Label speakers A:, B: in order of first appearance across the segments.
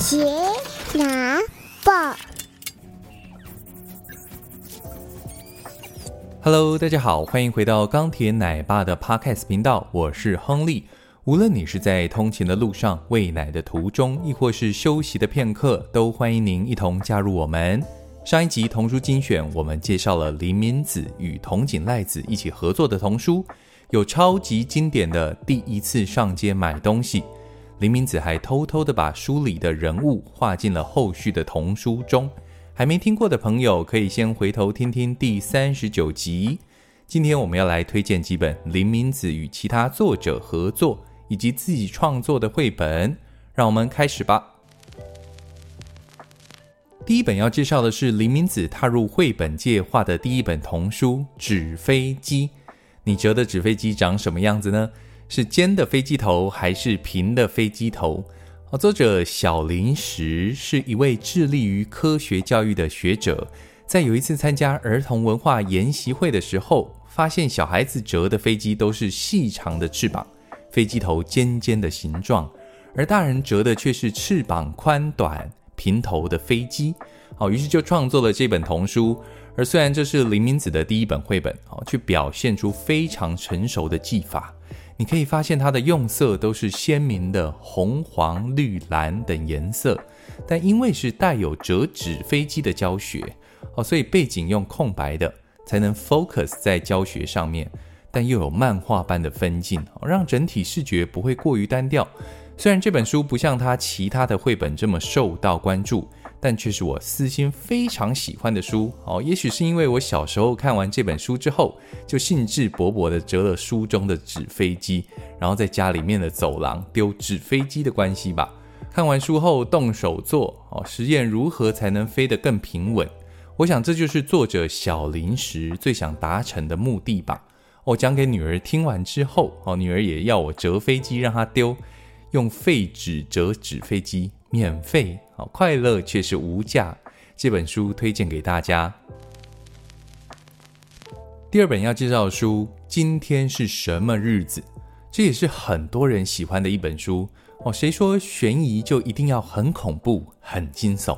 A: 杰拿报
B: ，Hello，大家好，欢迎回到钢铁奶爸的 Podcast 频道，我是亨利。无论你是在通勤的路上、喂奶的途中，亦或是休息的片刻，都欢迎您一同加入我们。上一集童书精选，我们介绍了林明子与筒井赖子一起合作的童书，有超级经典的第一次上街买东西。林明子还偷偷的把书里的人物画进了后续的童书中，还没听过的朋友可以先回头听听第三十九集。今天我们要来推荐几本林明子与其他作者合作以及自己创作的绘本，让我们开始吧。第一本要介绍的是林明子踏入绘本界画的第一本童书《纸飞机》，你觉得纸飞机长什么样子呢？是尖的飞机头还是平的飞机头？作者小林石是一位致力于科学教育的学者，在有一次参加儿童文化研习会的时候，发现小孩子折的飞机都是细长的翅膀，飞机头尖尖的形状，而大人折的却是翅膀宽短、平头的飞机。好，于是就创作了这本童书。而虽然这是林明子的第一本绘本，哦，却表现出非常成熟的技法。你可以发现它的用色都是鲜明的红、黄、绿、蓝等颜色，但因为是带有折纸飞机的教学哦，所以背景用空白的才能 focus 在教学上面，但又有漫画般的分镜，让整体视觉不会过于单调。虽然这本书不像它其他的绘本这么受到关注。但却是我私心非常喜欢的书哦，也许是因为我小时候看完这本书之后，就兴致勃勃地折了书中的纸飞机，然后在家里面的走廊丢纸飞机的关系吧。看完书后动手做哦，实验如何才能飞得更平稳。我想这就是作者小林时最想达成的目的吧。我讲给女儿听完之后哦，女儿也要我折飞机让她丢，用废纸折纸飞机。免费，好快乐却是无价。这本书推荐给大家。第二本要介绍的书，今天是什么日子？这也是很多人喜欢的一本书哦。谁说悬疑就一定要很恐怖、很惊悚？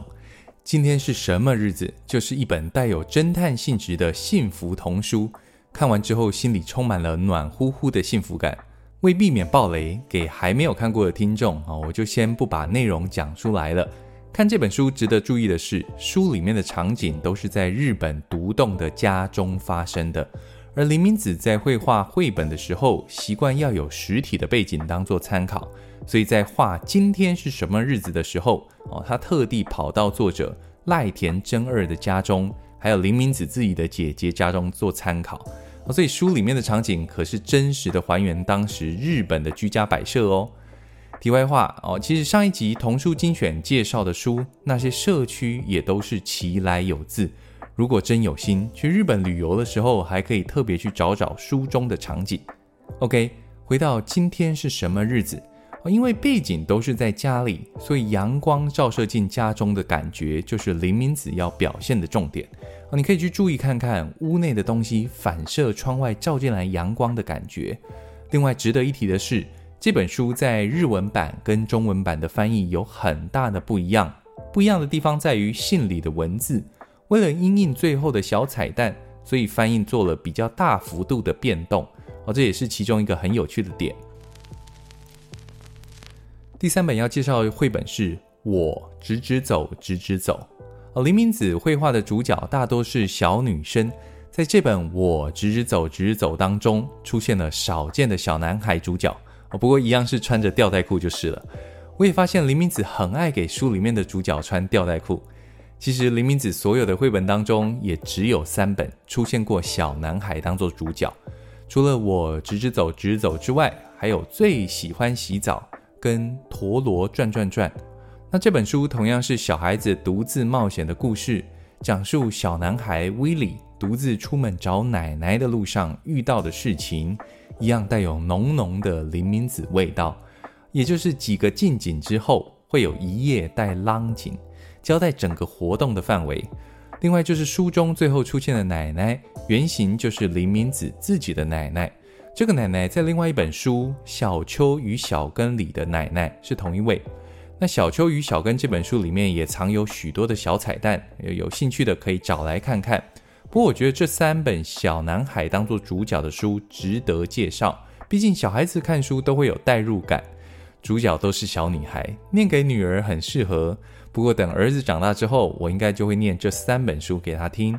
B: 今天是什么日子？就是一本带有侦探性质的幸福童书。看完之后，心里充满了暖乎乎的幸福感。为避免暴雷，给还没有看过的听众啊，我就先不把内容讲出来了。看这本书值得注意的是，书里面的场景都是在日本独栋的家中发生的。而林明子在绘画绘本的时候，习惯要有实体的背景当做参考，所以在画今天是什么日子的时候，哦，他特地跑到作者赖田真二的家中，还有林明子自己的姐姐家中做参考。所以书里面的场景可是真实的还原当时日本的居家摆设哦。题外话哦，其实上一集童书精选介绍的书，那些社区也都是其来有自。如果真有心去日本旅游的时候，还可以特别去找找书中的场景。OK，回到今天是什么日子？因为背景都是在家里，所以阳光照射进家中的感觉，就是林明子要表现的重点。你可以去注意看看屋内的东西反射窗外照进来阳光的感觉。另外值得一提的是，这本书在日文版跟中文版的翻译有很大的不一样。不一样的地方在于信里的文字，为了因应最后的小彩蛋，所以翻译做了比较大幅度的变动。哦，这也是其中一个很有趣的点。第三本要介绍的绘本是《我直直走，直直走》。林明子绘画的主角大多是小女生，在这本《我直直走，直直走》当中出现了少见的小男孩主角，不过一样是穿着吊带裤就是了。我也发现林明子很爱给书里面的主角穿吊带裤。其实林明子所有的绘本当中，也只有三本出现过小男孩当做主角，除了《我直直走，直直走》之外，还有最喜欢洗澡跟陀螺转转转。那这本书同样是小孩子独自冒险的故事，讲述小男孩威利独自出门找奶奶的路上遇到的事情，一样带有浓浓的林明子味道。也就是几个近景之后，会有一页带浪景，交代整个活动的范围。另外就是书中最后出现的奶奶，原型就是林明子自己的奶奶。这个奶奶在另外一本书《小秋与小根》里的奶奶是同一位。那《小秋与小根》这本书里面也藏有许多的小彩蛋，有兴趣的可以找来看看。不过我觉得这三本小男孩当做主角的书值得介绍，毕竟小孩子看书都会有代入感，主角都是小女孩，念给女儿很适合。不过等儿子长大之后，我应该就会念这三本书给他听。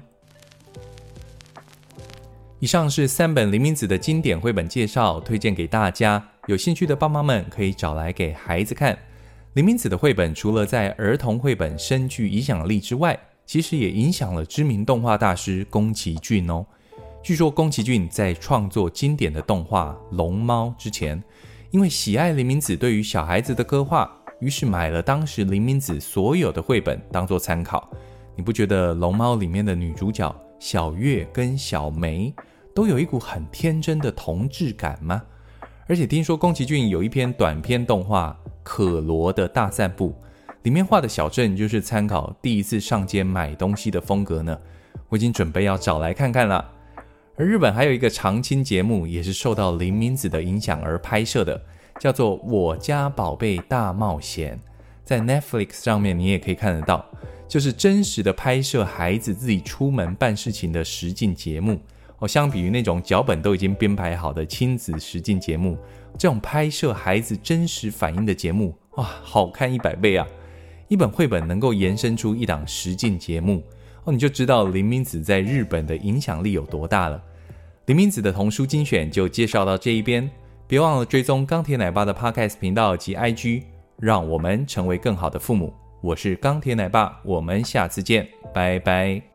B: 以上是三本林明子的经典绘本介绍，推荐给大家。有兴趣的爸妈们可以找来给孩子看。林明子的绘本除了在儿童绘本深具影响力之外，其实也影响了知名动画大师宫崎骏哦。据说宫崎骏在创作经典的动画《龙猫》之前，因为喜爱林明子对于小孩子的刻画，于是买了当时林明子所有的绘本当做参考。你不觉得《龙猫》里面的女主角小月跟小梅，都有一股很天真的童稚感吗？而且听说宫崎骏有一篇短篇动画《可罗的大散步》，里面画的小镇就是参考第一次上街买东西的风格呢。我已经准备要找来看看了。而日本还有一个长青节目，也是受到林明子的影响而拍摄的，叫做《我家宝贝大冒险》，在 Netflix 上面你也可以看得到，就是真实的拍摄孩子自己出门办事情的实境节目。哦相比于那种脚本都已经编排好的亲子实境节目，这种拍摄孩子真实反应的节目，哇，好看一百倍啊！一本绘本能够延伸出一档实境节目，哦，你就知道林明子在日本的影响力有多大了。林明子的童书精选就介绍到这一边，别忘了追踪钢铁奶爸的 Podcast 频道及 IG，让我们成为更好的父母。我是钢铁奶爸，我们下次见，拜拜。